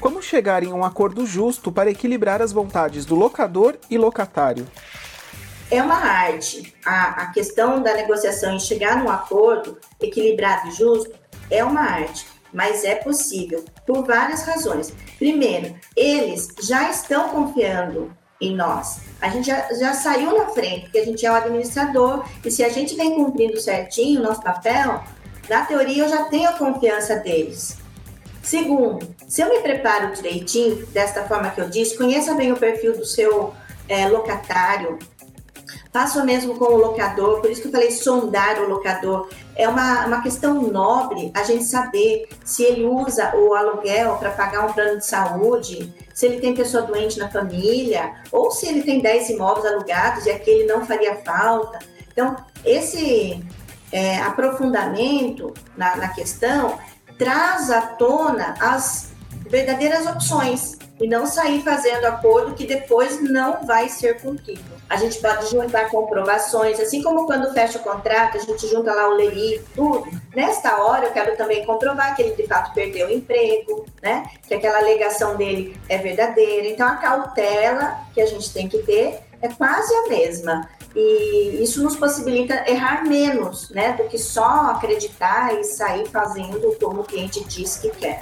Como chegar em um acordo justo para equilibrar as vontades do locador e locatário? É uma arte. A, a questão da negociação e chegar num acordo equilibrado e justo é uma arte, mas é possível por várias razões. Primeiro, eles já estão confiando em nós. A gente já, já saiu na frente, porque a gente é o administrador, e se a gente vem cumprindo certinho o nosso papel, na teoria eu já tenho a confiança deles. Segundo, se eu me preparo direitinho, desta forma que eu disse, conheça bem o perfil do seu é, locatário, faça o mesmo com o locador, por isso que eu falei sondar o locador. É uma, uma questão nobre a gente saber se ele usa o aluguel para pagar um plano de saúde, se ele tem pessoa doente na família, ou se ele tem 10 imóveis alugados e aquele não faria falta. Então, esse é, aprofundamento na, na questão traz à tona as verdadeiras opções e não sair fazendo acordo que depois não vai ser cumprido. A gente pode juntar comprovações, assim como quando fecha o contrato, a gente junta lá o LEI, tudo. Nesta hora, eu quero também comprovar que ele de fato perdeu o emprego, né? Que aquela alegação dele é verdadeira. Então, a cautela que a gente tem que ter é quase a mesma. E isso nos possibilita errar menos, né? Do que só acreditar e sair fazendo como o cliente diz que quer.